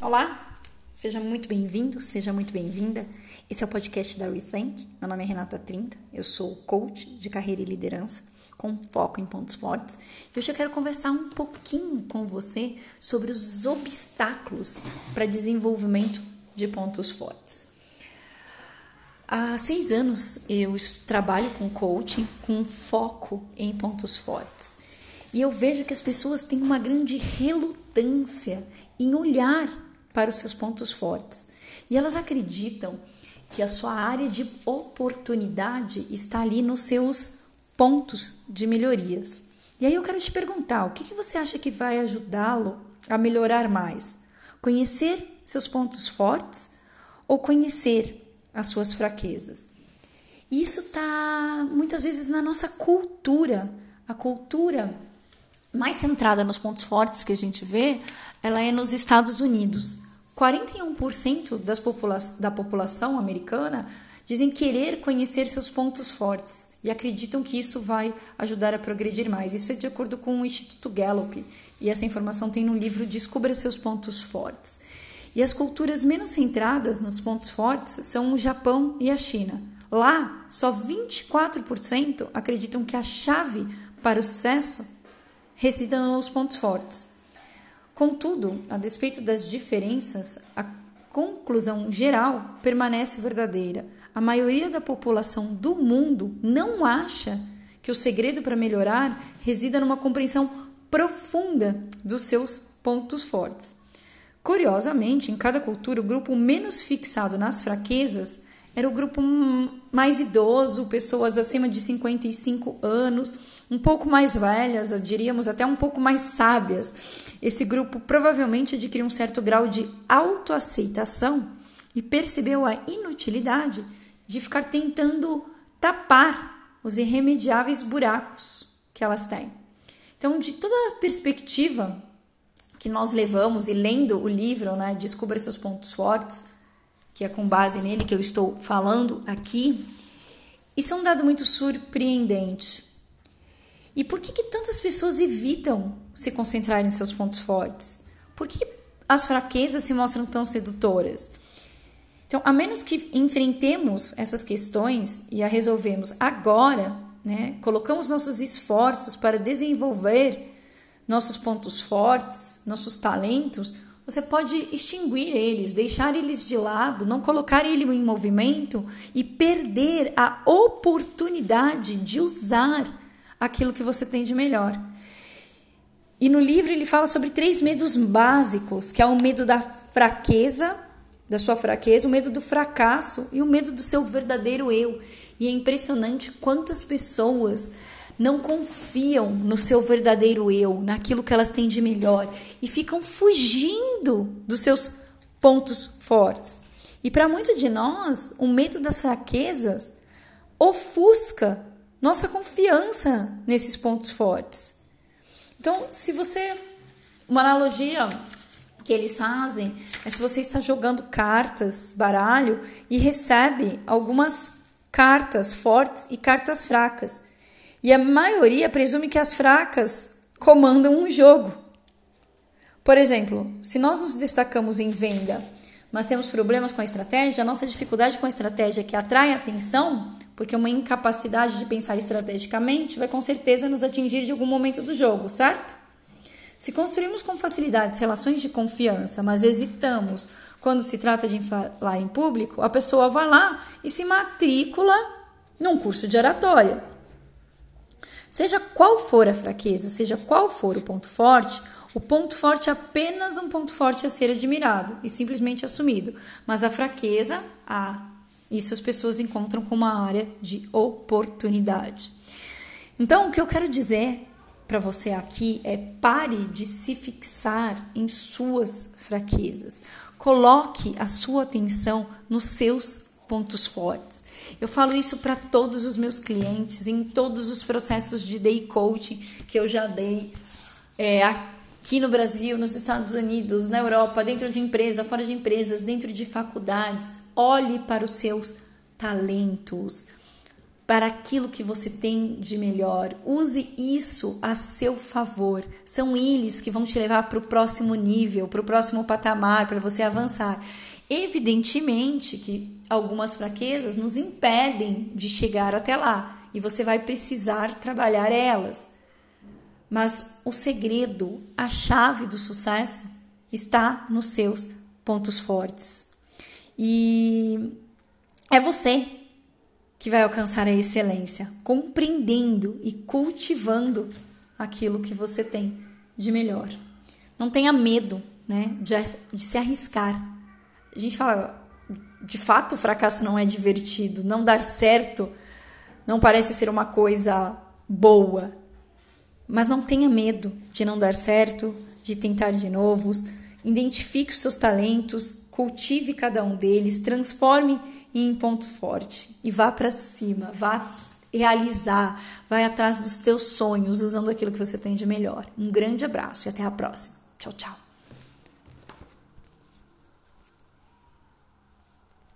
Olá, seja muito bem-vindo, seja muito bem-vinda. Esse é o podcast da Rethink. Meu nome é Renata Trinta, eu sou coach de carreira e liderança com foco em pontos fortes. E hoje eu quero conversar um pouquinho com você sobre os obstáculos para desenvolvimento de pontos fortes. Há seis anos eu trabalho com coaching com foco em pontos fortes. E eu vejo que as pessoas têm uma grande relutância em olhar para os seus pontos fortes. E elas acreditam que a sua área de oportunidade está ali nos seus pontos de melhorias. E aí eu quero te perguntar, o que, você acha que vai ajudá-lo a melhorar mais? Conhecer seus pontos fortes ou conhecer as suas fraquezas? Isso está muitas vezes na nossa cultura. A cultura mais centrada nos pontos fortes que a gente vê, ela é nos Estados Unidos. 41% das popula da população americana dizem querer conhecer seus pontos fortes e acreditam que isso vai ajudar a progredir mais. Isso é de acordo com o Instituto Gallup e essa informação tem no livro Descubra seus pontos fortes. E as culturas menos centradas nos pontos fortes são o Japão e a China. Lá, só 24% acreditam que a chave para o sucesso resida nos pontos fortes. Contudo, a despeito das diferenças, a conclusão geral permanece verdadeira. A maioria da população do mundo não acha que o segredo para melhorar resida numa compreensão profunda dos seus pontos fortes. Curiosamente, em cada cultura, o grupo menos fixado nas fraquezas era o grupo mais idoso, pessoas acima de 55 anos, um pouco mais velhas, diríamos até um pouco mais sábias. Esse grupo provavelmente adquiriu um certo grau de autoaceitação e percebeu a inutilidade de ficar tentando tapar os irremediáveis buracos que elas têm. Então, de toda a perspectiva que nós levamos e lendo o livro, né, Descubra seus pontos fortes, que é com base nele que eu estou falando aqui, isso é um dado muito surpreendente. E por que, que tantas pessoas evitam se concentrar em seus pontos fortes? Por que as fraquezas se mostram tão sedutoras? Então, a menos que enfrentemos essas questões e a resolvemos agora, né, colocamos nossos esforços para desenvolver nossos pontos fortes, nossos talentos, você pode extinguir eles, deixar eles de lado, não colocar ele em movimento e perder a oportunidade de usar aquilo que você tem de melhor. E no livro ele fala sobre três medos básicos, que é o medo da fraqueza, da sua fraqueza, o medo do fracasso e o medo do seu verdadeiro eu. E é impressionante quantas pessoas não confiam no seu verdadeiro eu, naquilo que elas têm de melhor e ficam fugindo dos seus pontos fortes. E para muito de nós, o medo das fraquezas ofusca nossa confiança nesses pontos fortes. Então, se você. Uma analogia que eles fazem é se você está jogando cartas, baralho, e recebe algumas cartas fortes e cartas fracas. E a maioria presume que as fracas comandam um jogo. Por exemplo, se nós nos destacamos em venda, mas temos problemas com a estratégia, a nossa dificuldade com a estratégia que atrai atenção, porque uma incapacidade de pensar estrategicamente vai com certeza nos atingir de algum momento do jogo, certo? Se construímos com facilidade relações de confiança, mas hesitamos quando se trata de falar em público, a pessoa vai lá e se matricula num curso de oratória. Seja qual for a fraqueza, seja qual for o ponto forte, o ponto forte é apenas um ponto forte a ser admirado e simplesmente assumido. Mas a fraqueza, ah, isso as pessoas encontram como uma área de oportunidade. Então, o que eu quero dizer para você aqui é pare de se fixar em suas fraquezas. Coloque a sua atenção nos seus pontos fortes. Eu falo isso para todos os meus clientes, em todos os processos de day coaching que eu já dei é, aqui no Brasil, nos Estados Unidos, na Europa, dentro de empresa, fora de empresas, dentro de faculdades. Olhe para os seus talentos. para aquilo que você tem de melhor. Use isso a seu favor. São eles que vão te levar para o próximo nível, para o próximo patamar, para você avançar. Evidentemente que algumas fraquezas nos impedem de chegar até lá e você vai precisar trabalhar elas. Mas o segredo, a chave do sucesso está nos seus pontos fortes. E é você que vai alcançar a excelência, compreendendo e cultivando aquilo que você tem de melhor. Não tenha medo né, de, de se arriscar. A gente fala, de fato, o fracasso não é divertido, não dar certo não parece ser uma coisa boa. Mas não tenha medo de não dar certo, de tentar de novo. Identifique os seus talentos, cultive cada um deles, transforme em ponto forte e vá para cima, vá realizar, vai atrás dos teus sonhos usando aquilo que você tem de melhor. Um grande abraço e até a próxima. Tchau, tchau.